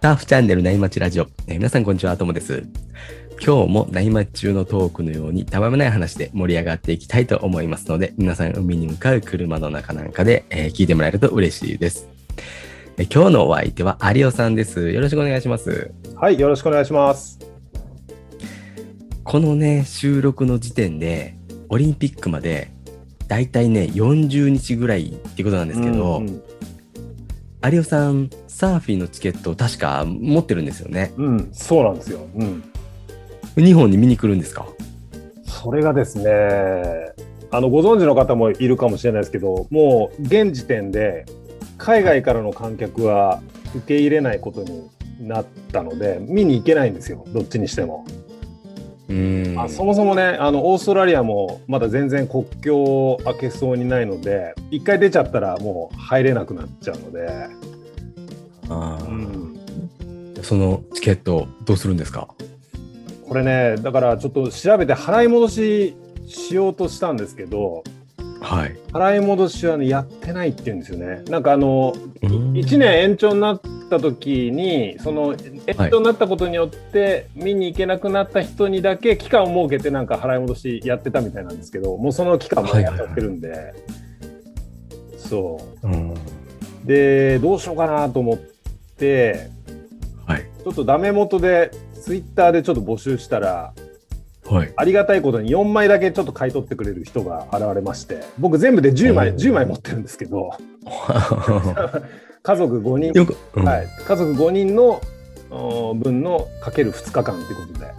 ターフチャンネル内町ラジオ。えー皆さんこんにちは、ともです。今日も内町中のトークのようにたわめない話で盛り上がっていきたいと思いますので、皆さん海に向かう車の中なんかで、えー聞いてもらえると嬉しいです。えー今日のお相手は有オさんです。よろしくお願いします。はい、よろしくお願いします。このね、収録の時点で、オリンピックまで、だいたいね、40日ぐらいってことなんですけど、うん有オさん、サーフィンのチケットを確か持ってるんですよね。うん、うんそうなんですよ。うん。日本に見に来るんですか？それがですね、あの、ご存知の方もいるかもしれないですけど、もう現時点で海外からの観客は受け入れないことになったので、見に行けないんですよ、どっちにしても。うーん。あそもそもね、あの、オーストラリアもまだ全然国境を開けそうにないので、一回出ちゃったらもう入れなくなっちゃうので、あーうん。そのチケットどうするんですか？これね、だからちょっと調べて払い戻ししようとしたんですけど、はい。払い戻しはね、やってないって言うんですよね。なんかあの、うん1年延長になった時に、その延長になったことによって、見に行けなくなった人にだけ期間を設けて、なんか払い戻しやってたみたいなんですけど、もうその期間もやっちゃってるんで、そうんう。で、どうしようかなと思って、はい。ちょっとダメ元で、ツイッターでちょっと募集したら、はい。ありがたいことに4枚だけちょっと買い取ってくれる人が現れまして、僕全部で10枚、おー10枚持ってるんですけど、家族5人、うんはい、家族5人のお分のかける2日間ということで、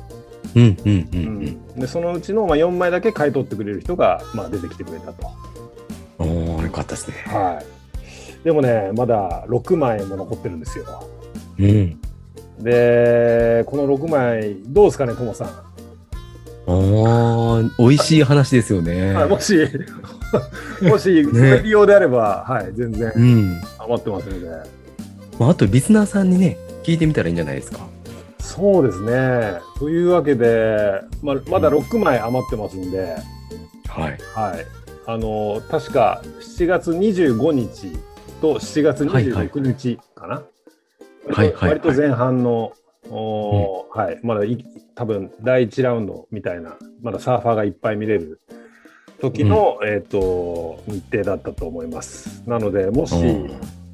うんうんううんんでそのうちのまあ4枚だけ買い取ってくれる人がまあ出てきてくれたと。うん。おーよかったですね。はい、でもね、まだ6枚も残ってるんですよ。うん。で、この6枚、どうですかね、ともさん。おー美味しい話ですよね。はい、もし、もし、それ利用であれば、はい、全然うん。余ってますので。まあ、あと、リスナーさんにね、聞いてみたらいいんじゃないですか。そうですね。というわけで、まあ、まだ6枚余ってますんで、はい。はい。あの、確か7月25日と7月26日かな。はいはいはい。割と前半の、おーはい、まだい多分第1ラウンドみたいな、まだサーファーがいっぱい見れる時の、えっ、と、日程だったと思います。なので、もしうん。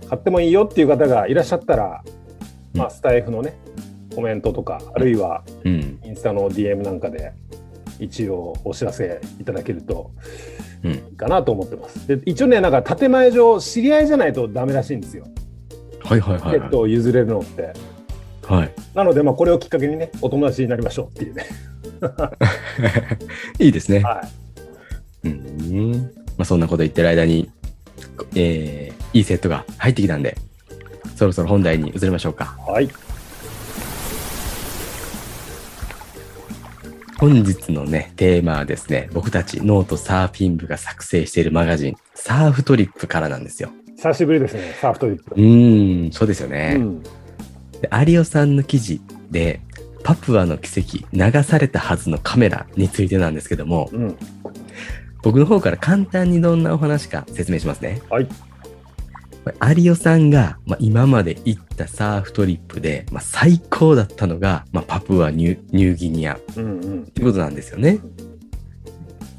買ってもいいよっていう方がいらっしゃったら、まあ、うんスタイフのね、コメントとか、あるいはうん。インスタの DM なんかで一応お知らせいただけるとうん。いいかなと思ってます。で一応ね、なんか建前上、知り合いじゃないとダメらしいんですよ。はいはいはいはい。ペットを譲れるのって。はい。なので、まあ、これをきっかけにね、お友達になりましょうっていうね。いいですね。はい。うん。まあ、そんなこと言ってる間に、えー、いいセットが入ってきたんで、そろそろ本題に移りましょうか。はい。本日のね、テーマはですね、僕たちノートサーフィン部が作成しているマガジン、サーフトリップからなんですよ。久しぶりですね、サーフトリップ。うーん、そうですよね。うん。で有オさんの記事で、パプアの奇跡、流されたはずのカメラについてなんですけども、うん。僕の方から簡単にどんなお話か説明しますね。はい。有オさんが、まあ、今まで行ったサーフトリップで、まあ、最高だったのが、まあ、パプアニューギニアっ。ていうことなんですよね。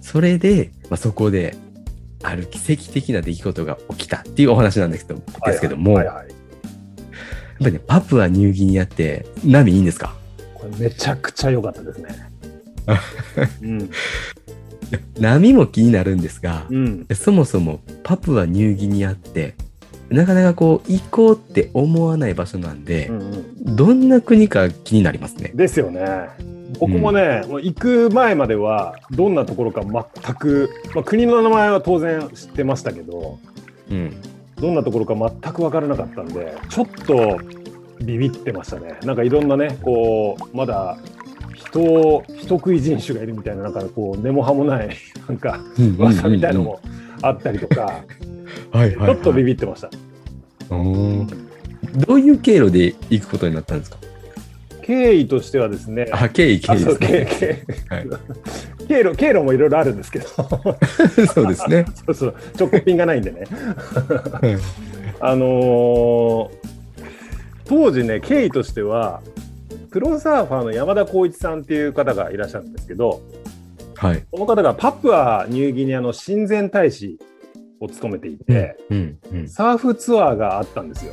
それで、まあ、そこで、ある奇跡的な出来事が起きたっていうお話なんですけどですけども、やっはいはい。ぱりね、パプアニューギニアって波いいんですか？これめちゃくちゃ良かったですね。うん。波も気になるんですが、うん。そもそもパプアニューギニアって、なかなかこう、行こうって思わない場所なんでう、んうん。どんな国か気になりますね。ですよね。僕もね、もう行く前まではどんなところか全く、まあ、国の名前は当然知ってましたけどうん。どんなところか全く分からなかったんでちょっとビビってましたねなんかいろんなねこうまだ人を人食い人種がいるみたいななんかこう根も葉もないなんか噂みたいのもあったりとか、はいはい、ちょっとビビってました。どういう経路で行くことになったんですか？経緯としてはですね、あ、経緯、経緯ですね。経経はい。経路経路もいろいろあるんですけど。そうですね。そうそう。直行便がないんでね。はい。あのー当時ね、経緯としては、プロサーファーの山田光一さんっていう方がいらっしゃるんですけど、はい。この方がパプアニューギニアの親善大使を務めていて、うん。うん。サーフツアーがあったんですよ。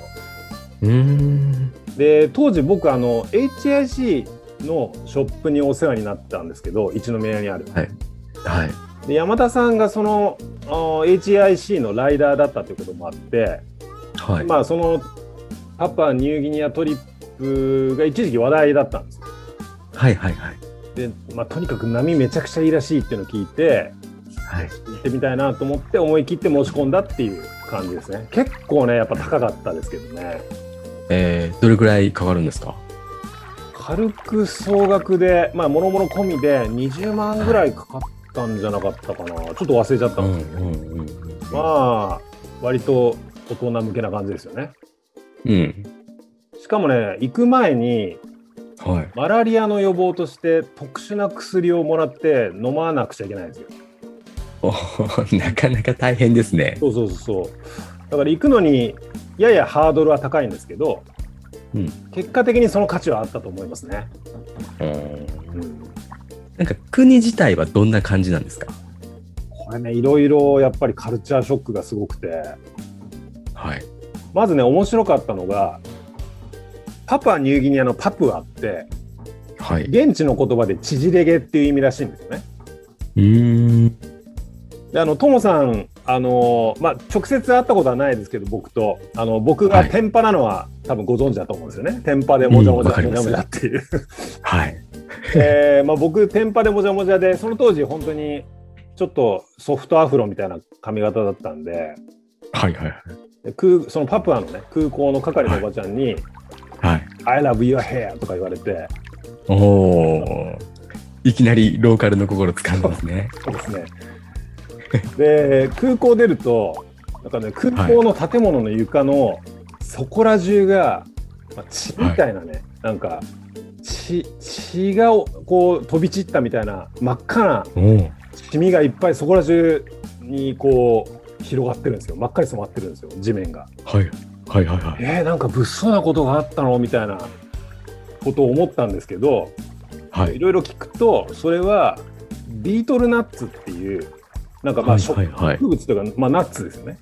で、当時僕、あの、HIC のショップにお世話になったんですけど、一宮にある。はい。で、山田さんがその HIC のライダーだったということもあって、はい。まあ、そのパパニューギニアトリップが一時期話題だったんです。はい。はい。はい。で、まあ、とにかく波めちゃくちゃいいらしいっていうのを聞いて、はい。行ってみたいなと思って思い切って申し込んだっていう感じですね。結構ね、やっぱ高かったですけどね。えー、どれくらいかかるんですか？軽く総額で、まあ、もろもろ込みで20万ぐらいかかったんじゃなかったかな。ちょっと忘れちゃったうんんですけど、うんうん。まあ、割と大人向けな感じですよね。うん。しかもね、行く前に、はい。マラリアの予防として特殊な薬をもらって飲まなくちゃいけないんですよ。なかなか大変ですね。そうそうそうそう。だから行くのにややハードルは高いんですけど、うん。結果的にその価値はあったと思いますね。うんうん、なんか国自体はどんな感じなんですか？これね、いろいろやっぱりカルチャーショックがすごくて、はい。まずね、面白かったのが、パパニューギニアのパプアって、はい。現地の言葉で縮れ毛っていう意味らしいんですよね。うーん。で、あの、ともさん、あのまあ、直接会ったことはないですけど、僕と、あの、僕がはい天パなのは、多分ご存知だと思うんですよね。天パでもじゃもじゃ、もじゃもじゃっていう。はい。えーまあ、僕、天パでもじゃもじゃで、その当時、本当にちょっとソフトアフロみたいな髪型だったんで、はいはいで空そのパプアのね、空港の係のおばちゃんに、はい。I love your hair とか言われて、おお。いきなりローカルの心掴んでますね。そうですね。で、空港出ると、なんかね、空港の建物の床のそこら中が、まあ、血みたいなね、なんか、血、血がこう飛び散ったみたいな真っ赤なおお。シミがいっぱいそこら中にこう広がってるんですよ。真っ赤に染まってるんですよ、地面が。はい。はいはいはい。えー、なんか物騒なことがあったの？みたいなことを思ったんですけど、はいい。ろいろ聞くと、それはビートルナッツっていう、なんかまあはい植物とか、まあ、ナッツですよね。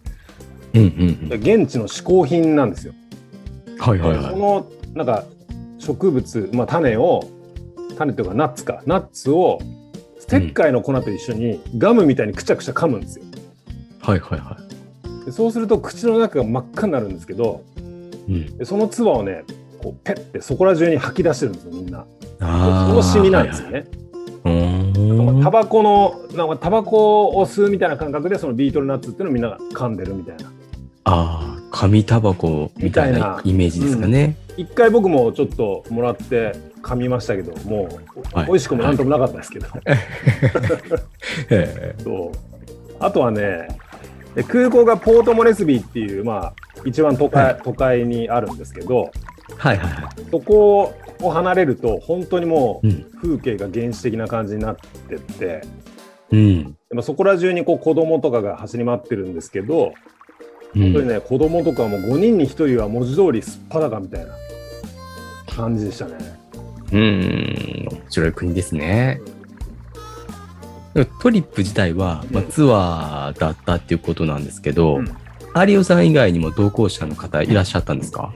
うんうんうん。現地の嗜好品なんですよ。はいはいはい。そのなんか植物、まあ、種を、種というかナッツか、ナッツを石灰の粉と一緒にガムみたいにくちゃくちゃ噛むんですよ。はいはいはい。でそうすると口の中が真っ赤になるんですけど、うん。でその唾をね、こうペッてそこら中に吐き出してるんですよ、みんな。ああ。そのシミなんですよね。うーん。タバコの、なんかタバコを吸うみたいな感覚で、そのビートルナッツっていうのをみんなが噛んでるみたいな。ああ、紙タバコみたいななイメージですかね。一回僕もちょっともらって噛みましたけど、もう、はい美味しくもなんともなかったですけど。へ そうあとはね、で空港がポートモレスビーっていう、まあ、一番都会,、はい都会にあるんですけど、えはいはいはい。そこを離れると、本当にもう。うん風景が原始的な感じになってって、うん。そこら中にこう子供とかが走り回ってるんですけど、うん、本当にね、子供とかも5人に1人は文字通りすっぱだかみたいな感じでしたね。うん。面白い国ですね。トリップ自体は、まあ、うんツアーだったっていうことなんですけど、うん有オさん以外にも同行者の方いらっしゃったんですか？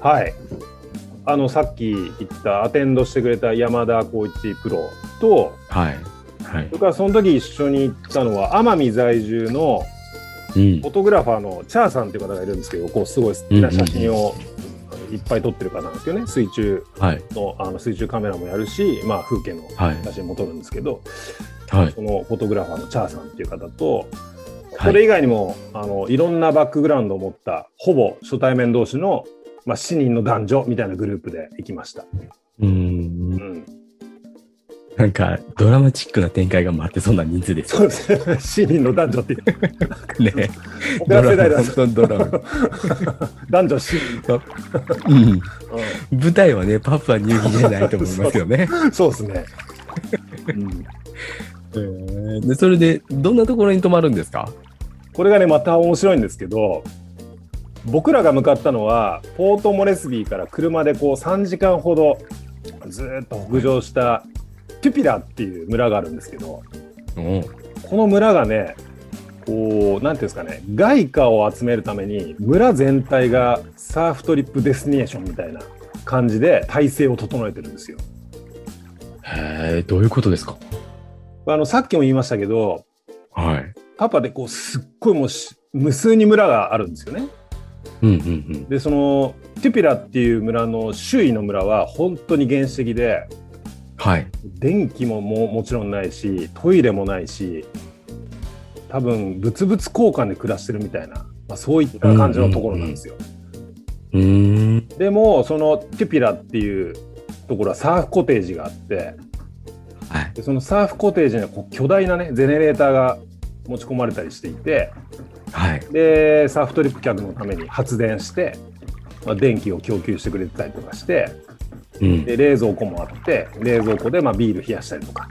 はい。あの、さっき言ったアテンドしてくれた山田光一プロと、はい。はいそ。れからその時一緒に行ったのは奄美在住のうんフォ。トグラファーのチャーさんっていう方がいるんですけど、こうすごい素敵な写真をいっぱい撮ってる方なんですけどね、水中はい。のあの水中カメラもやるし、まあ風景のはい。写真も撮るんですけど、はい。そのフォトグラファーのチャーさんっていう方と、はいそれ以外にも、あのいろんなバックグラウンドを持ったほぼ初対面同士の、まあ、7人の男女みたいなグループで行きました。う。うんん、なんか、ドラマチックな展開が待ってそうな人数ですそうですね。7人の男女っていう。ね。僕ら世代だ本当にドラマ。男女7人。うん。う舞台はね、パプアニューギニアじゃないと思いますよね。ん、そうですね。うんで、それで、どんなところに泊まるんですか？これがね、また面白いんですけど、僕らが向かったのはポートモレスビーから車でこう3時間ほどずーっと北上したトゥピラっていう村があるんですけどおこの村がねこうなんていうんですかね外貨を集めるために村全体が surf trip destination みたいな感じで体制を整えてるんですよ。へえ、どういうことですか？あのさっきも言いましたけどはい。パプアでこうすっごいもうし無数に村があるんですよね。うんうんうん。でそのトゥピラっていう村の周囲の村は本当に原始的ではい。電気もももちろんないしトイレもないし多分物々交換で暮らしてるみたいな、まあ、そういった感じのところなんですよ。うーん。でもそのトゥピラっていうところはサーフコテージがあってはい。でそのサーフコテージにはこう巨大なねゼネレーターが持ち込まれたりしていてはい。でサーフトリップ客のために発電して、まあ、電気を供給してくれてたりとかしてうん。で冷蔵庫もあって冷蔵庫でまあビール冷やしたりとか、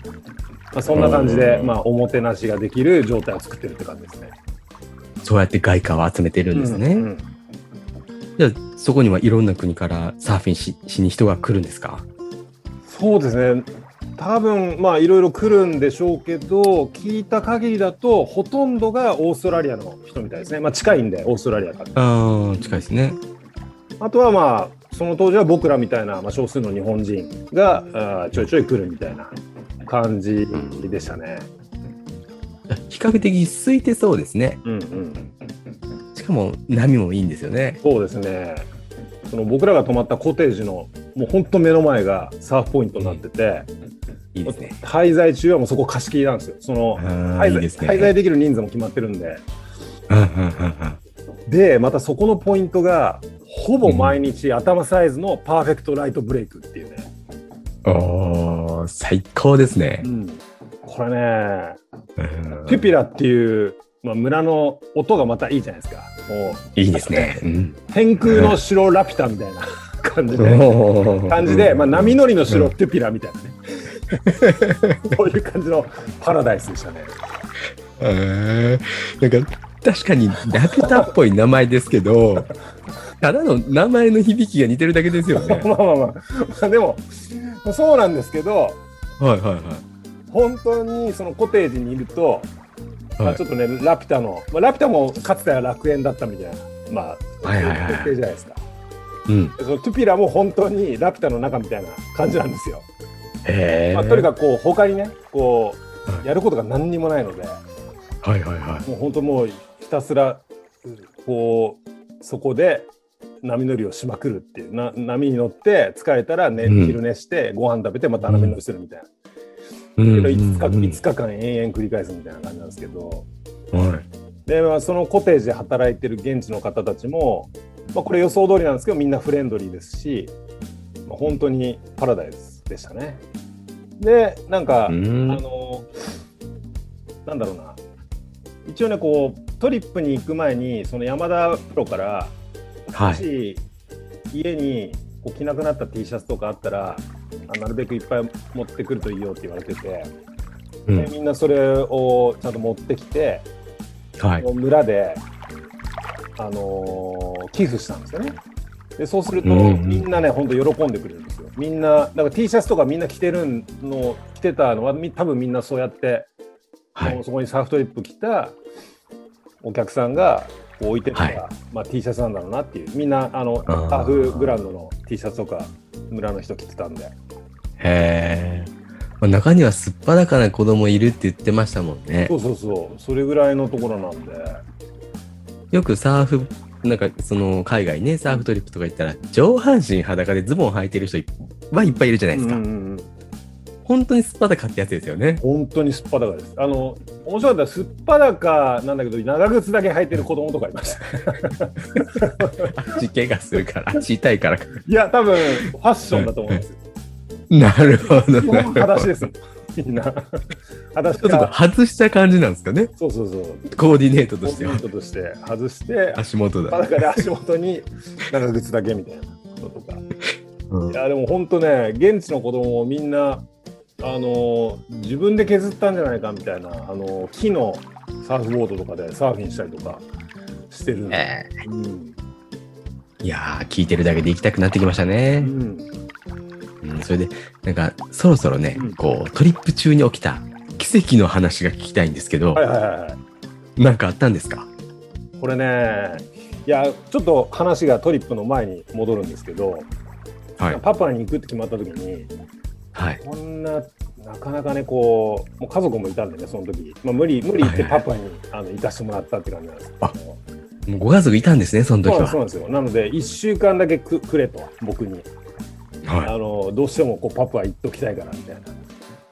まあ、そんな感じでうんまあおもてなしができる状態を作ってるって感じですね。そうやって外貨を集めてるんですね。うんうんじゃあ、そこにはいろんな国からサーフィンししに人が来るんですか？そうですね多分まあいろいろ来るんでしょうけど聞いた限りだとほとんどがオーストラリアの人みたいですね、まあ、近いんでオーストラリアからああ、近いですね。あとはまあその当時は僕らみたいな、まあ、少数の日本人があーちょいちょい来るみたいな感じでしたね。比較的空いてそうですね。うんうん、しかも波もいいんですよね。そうですねその僕らが泊まったコテージのもう本当目の前がサーフポイントになってて、いいですね。滞在中はもうそこ貸し切りなんですよ。その滞在ね。滞在できる人数も決まってるんで。でまたそこのポイントがほぼ毎日頭サイズのパーフェクトライトブレイクっていうね、おー、最高ですね。う。ん、これねうん。テュピラっていう、まあ、村の音がまたいいじゃないですか。もういいですね。うん。天空の城ラピュタみたいな感じで 感じで、まあ、波乗りの城うん。テュピラみたいなね、そういう感じのパラダイスでしたね。えーなんか確かにラピュタっぽい名前ですけど、ただの名前の響きが似てるだけですよね。まあまあまあ、まあ、でもそうなんですけどはいはいはい。本当にそのコテージにいると、まはいあ、ちょっとねラピュタの、まあ、ラピュタもかつては楽園だったみたいな、まあ、はいはいはい設定じゃないですか。うん。でそのトゥピラも本当にラピュタの中みたいな感じなんですよ。まあ、とにかくこう他にねこはうやることが何にもないので。はいはいはい。もう本当もうひたすらこうそこで波乗りをしまくるっていうな波に乗って疲れたら、ねうん。昼寝してご飯食べてまた波乗りするみたいな、うん。けど5日うんうん5日間延々繰り返すみたいな感じなんですけど。はい。で、まあ、そのコテージで働いてる現地の方たちも、まあ、これ予想通りなんですけどみんなフレンドリーですし、まあ、本当にパラダイスでしたね。でなんか、うんあのなんだろうな一応ねこうトリップに行く前にその山田プロからはい。もし家にこう着なくなった T シャツとかあったらあなるべくいっぱい持ってくるといいよって言われてて、うんでみんなそれをちゃんと持ってきて、はい。村で、あのー寄付したんですよね。でそうすると、みんなね本当喜んでくれるんで。みんなだから T シャツとかみんな着てるの着てたのはみ多分みんなそうやってはい。そこにサーフトリップ来たお客さんが置いてた、はいまあ、T シャツなんだろうなっていうみんなあのあーサーフブランドの T シャツとか村の人着てたんでへえ。まあ中にはすっぱだかな子供いるって言ってましたもんねそ。うそうそうそれぐらいのところなんでよくサーフ、なんかその海外ね、サーフトリップとか行ったら、上半身裸でズボン履いてる人いはいっぱいいるじゃないですか。うんうんうん本当にすっぱだかってやつですよね。本当にすっぱだかですあの面白かったらすっぱだかなんだけど長靴だけ履いてる子供とかいました足怪我するから、足痛いからか。いや多分ファッションだと思うんですよ なるほど。基本なるほど裸足ですもんみんな ちょっとか外した感じなんですかね？そうそうそう。コーディネートコーディネとしてはー。トとして外して。足元だ。裸で足元に長靴だけみたいなのとか。うん。いやでも本当ね現地の子供もみんなあの自分で削ったんじゃないかみたいなあの木のサーフボードとかでサーフィンしたりとかしてるえうん、いやー、聞いてるだけで行きたくなってきましたうね。ん、うん、それで、なんか、そろそろね、うんこう、トリップ中に起きた奇跡の話が聞きたいんですけど、はいはいはいはい。なんかあったんですか？これね、いや、ちょっと話がトリップの前に戻るんですけど、はい。パパに行くって決まった時に、はい。こんな、なかなかね、こう、もう家族もいたんでね、その時、まあ、無理、無理言ってパパにあの行かしてもらったって感じなんですけど。あもうご家族いたんですね、その時は。そうなんですそうなんですよ。なので、1週間だけくくれと、僕に。はあのどうしてもこうパプア行っときたいからみたいない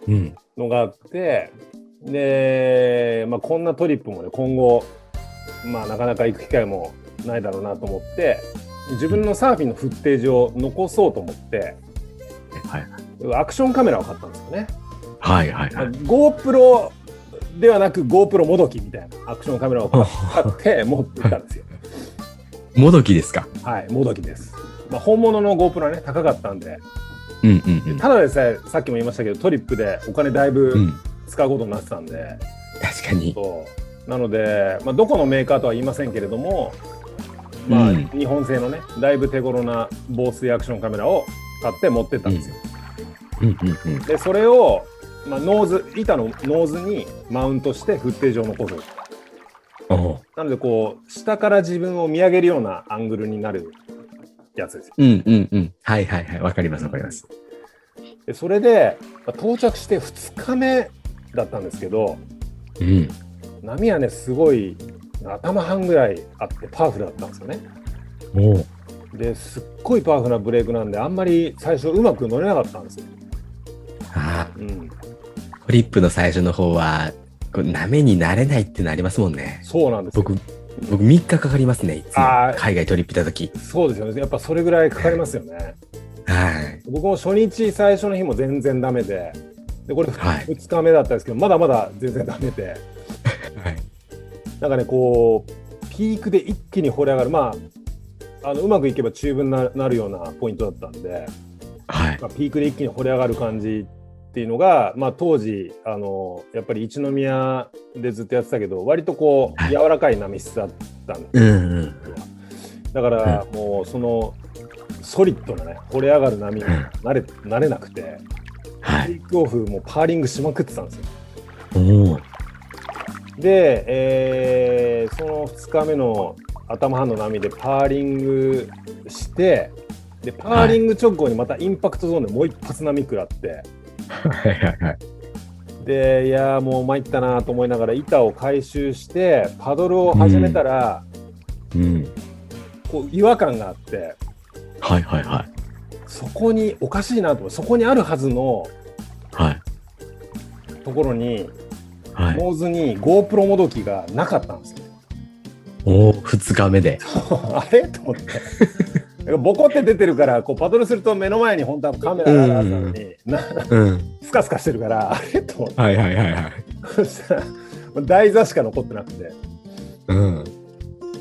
うん。のがあって、で、まあ、こんなトリップもね、今後、まあ、なかなか行く機会もないだろうなと思って、自分のサーフィンのフッテージを残そうと思って、はい。アクションカメラを買ったんですよね。はい。はい。はい。GoPro ではなく GoPro もどきみたいなアクションカメラを買って 持ってたんですよ。もどきですか？はい、もどきです。まあ、本物の GoPro はね、高かったんで、うんうんうん。ただでさえ、さっきも言いましたけど、トリップでお金だいうぶん。使うことになってたんで、確かに。そうなので、まあ、どこのメーカーとは言いませんけれども、まあうん日本製のね、だいぶ手頃な防水アクションカメラを買って持ってったんですよ。うんうんうん。で、それを、まあ、ノーズ、板のノーズにマウントしてフッテージを残す。なので、こう、下から自分を見上げるようなアングルになるやつですよ。うんうんうん。はいはいはい。わかりますわかります。でそれで、まあ到着して2日目だったんですけど、うん。波はね、すごい頭半ぐらいあってパワフルだったんですよね。ですっごいパワフルなブレークなんで、あんまり最初うまく乗れなかったんですよ。ああ、うん、トリップの最初の方は、こう波になれないってなりますもんね。そうなんですよ。僕、僕3日かかりますね、いつも。海外トリップ行った時。そうですよね。やっぱそれぐらいかかりますよね。はい。僕も初日最初の日も全然ダメで、でこれはい2日目だったんですけど、まだまだ全然ダメで、はい。なんかね、こう、ピークで一気に掘り上がる、まあ、あのうまくいけば中分にななるようなポイントだったんで、はい。まあ、ピークで一気に掘り上がる感じっていうのが、まあ、当時あのやっぱり一宮でずっとやってたけど割とこうはい柔らかい波質だったんでうんうん。だからもうそのソリッドなね掘り上がる波にうん慣れ慣れなくてはい。テイクオフもうパーリングしまくってたんですよ。で、えーその2日目の頭半の波でパーリングしてでパーリング直後にまたインパクトゾーンでもう一発波食らって。はいはいはい。でいやーもう参ったなと思いながら板を回収してパドルを始めたら、うん。こう違和感があってはいはいはい。そこにおかしいなと思ってそこにあるはずのはい。ところに、はい。ノーズに GoPro もどきがなかったんですよ。おお、2日目で。あれ？と思って。ボコって出てるからこうパドルすると目の前に本当はカメラがあるのに、なうん。スカスカしてるからあれと思ってはいはいはいはい。そしたら台座しか残ってなくてうん。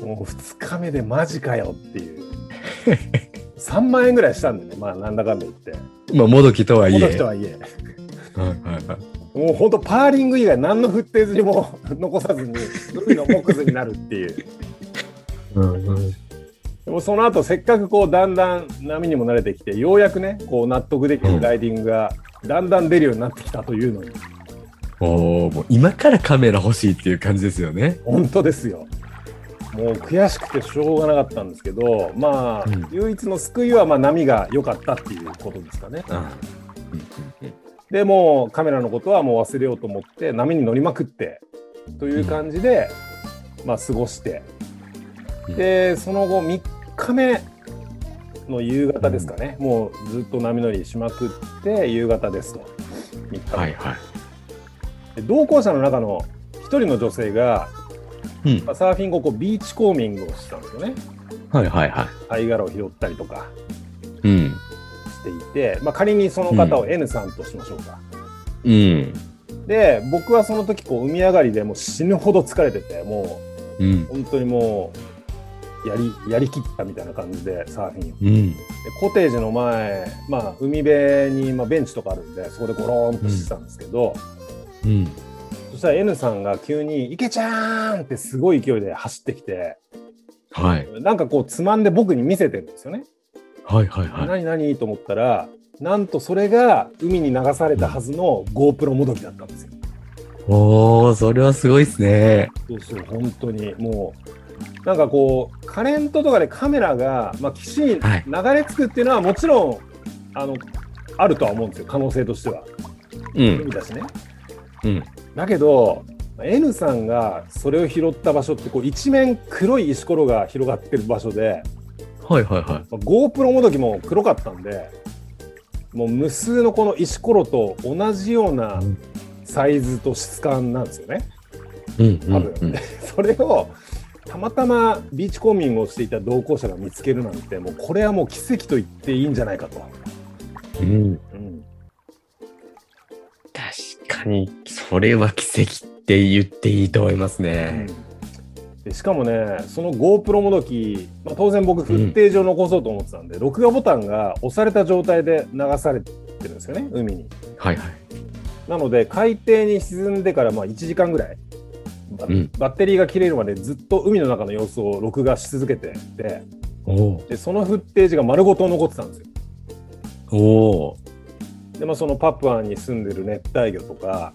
もう2日目でマジかよっていう3万円ぐらいしたんでねまあなんだかんだ言ってまあ、もどきとはいえ。この人はいえはいはいはい。もう本当パーリング以外何のフッテージにも残さずに海の木図になるっていううんうん。でもその後せっかくこうだんだん波にも慣れてきてようやくねこう納得できるライディングがだんだん出るようになってきたというのに。おお、もう今からカメラ欲しいっていう感じですよね。本当ですよ。もう悔しくてしょうがなかったんですけどまあ、うん。唯一の救いはまあ波が良かったっていうことですかね。うん。うんでもうカメラのことはもう忘れようと思って波に乗りまくってという感じで、まあ過ごしてうんでその後3日目の夕方ですかね、もうずっと波乗りしまくって夕方ですと3日目はいはい。で同行者の中の1人の女性が、うんまあ、サーフィン後こうビーチコーミングをしてたんですよねはいはいはい。貝殻を拾ったりとかうん。していて、まあ、仮にその方を N さんとしましょうか、うん。で僕はその時こう海上がりでもう死ぬほど疲れててもうんう。本当にもうやりやりきったみたいな感じでサーフィンをでうん。コテージの前、まあ、海辺にまあベンチとかあるんでそこでゴローンとしてたんですけど、うん。そしたら N さんが急に「池ちゃん!」ってすごい勢いで走ってきてはい。なんかこうつまんで僕に見せてるんですよね。はいはいはい。何何？と思ったらなんとそれが海に流されたはずの GoPro もどきだったんですよ。おー、それはすごいですね。そうそう本当にもうなんかこうカレントとかでカメラが、まあ、岸にはい流れ着くっていうのはもちろんあのあるとは思うんですよ可能性としてはうん。海だしね。うん。だけど N さんがそれを拾った場所ってこう一面黒い石ころが広がってる場所で、はいはいはい。まあ GoPro もどきも黒かったんでもう無数のこの石ころと同じようなうんサイズと質感なんですよね。うんうん多分、うん。それをたまたまビーチコーミングをしていた同行者が見つけるなんてもうこれはもう奇跡と言っていいんじゃないかと。うん。うん確かに、それは奇跡って言っていいと思いますね。でしかもねその GoPro もどき、まあ、当然僕フッテージを残そうと思ってたんで、録画ボタンが押された状態で流されてるんですよね海に。はいはい。なので海底に沈んでからまあ1時間ぐらいバうんバッテリーが切れるまでずっと海の中の様子を録画し続けててでそのフッテージが丸ごと残ってたんですよ。おー。でまあそのパプアに住んでる熱帯魚とか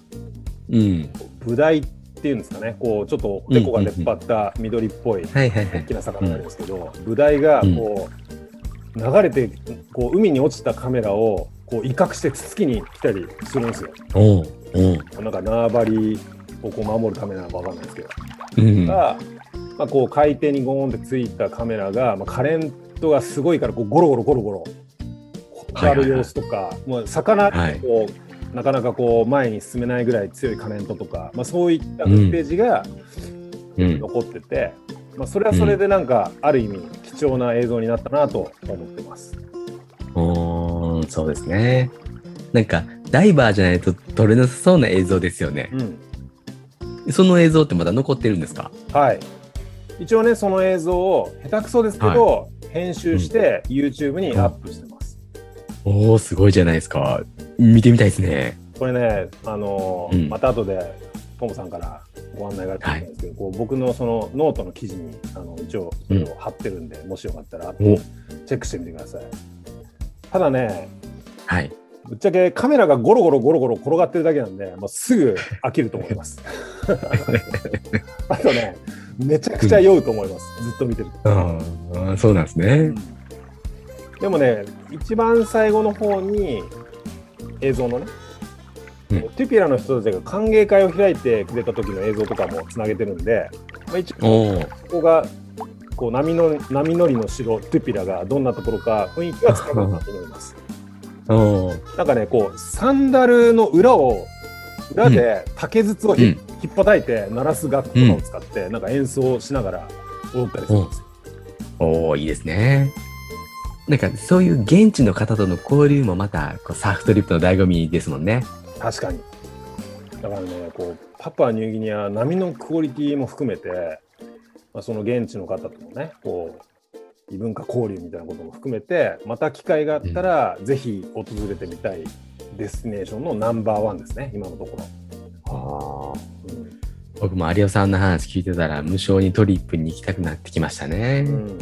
うん。ブダイっていうんですかねこうちょっとおでこが出っ張った緑っぽい。大きな魚があるんですけど、ブダイがこう流れてこう海に落ちたカメラをこう威嚇してつつきに来たりするんですよ。おなんか縄張りをこう守るカメラなのかわかんないですけど。うん。が、まあ、こう海底にゴーンってついたカメラが、まあ、カレントがすごいからこうゴロゴロゴロゴロある様子とか、もう魚はいこう、なかなかこう前に進めないぐらい強いカレントとか、まあ、そういったフッテージがうん。残ってて、まあ、それはそれでなんかある意味貴重な映像になったなと思ってます。おーそうですね。なんか、ダイバーじゃないと撮れなさそうな映像ですよね。うん、その映像ってまだ残ってるんですか？はい一応ねその映像を下手くそですけど、編集して YouTube にアップしてます。おおすごいじゃないですか。見てみたいですね。これね、あのーうんまた後でトムさんからご案内があったんですけど、こう僕のそのノートの記事にあの一応それを貼ってるんで、もしよかったらチェックしてみてください。ただね、はい。ぶっちゃけカメラがゴロゴロゴロゴロ転がってるだけなんで、もうすぐ飽きると思います。あとね、めちゃくちゃ酔うと思います、ずっと見てると。ああ、そうなんですね。でもね、一番最後の方に映像のね、うんトゥピラの人たちが歓迎会を開いてくれた時の映像とかもつなげてるんで、まあ、一応。ここがこう波の波乗りの城トゥピラがどんなところか雰囲気はつかむかと思います。なんかね、こうサンダルの裏を裏で竹筒をひ、うん引っ叩いて鳴らす楽器とかを使って、なんか演奏しながら踊ったりするんですよ。おおいいですね。なんか、そういう現地の方との交流もまた、こうサーフトリップの醍醐味ですもんね。確かに。だからね、こうパプアニューギニア波のクオリティも含めて、まあ、その現地の方とのね、こう異文化交流みたいなことも含めて、また機会があったら、ぜひ訪れてみたいデスティネーションのナンバーワンですね、今のところ。ああ。うん僕も有オさんの話聞いてたら、無性にトリップに行きたくなってきましたね。うん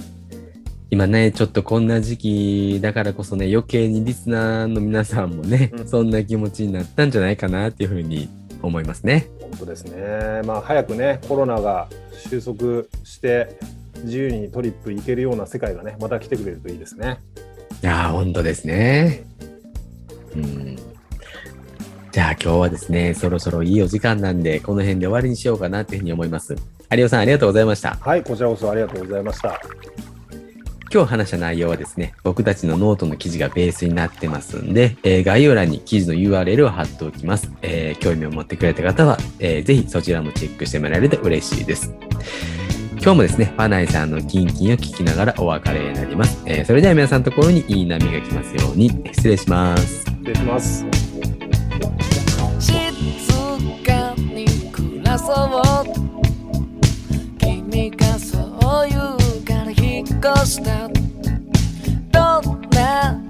今ね、ちょっとこんな時期だからこそね、余計にリスナーの皆さんもね、うんそんな気持ちになったんじゃないかなっていうふうに思いますね。本当ですね、まあ、早くね、コロナが収束して、自由にトリップ行けるような世界がね、また来てくれるといいですね。いやー、本当ですね。うん。じゃあ今日はですね、そろそろいいお時間なんで、この辺で終わりにしようかなっていうふうに思います。有オさんありがとうございました。はい、こちらこそありがとうございました。今日話した内容はですね、僕たちのノートの記事がベースになってますんで、えー概要欄に記事の URL を貼っておきます。えー興味を持ってくれた方は、えーぜひそちらもチェックしてもらえると嬉しいです。今日もですね、パナイさんのキンキンを聞きながらお別れになります。えーそれでは皆さんのところにいい波が来ますように、失礼します。失礼します。静かに暮らそう君がそう言うから引っ越したどんな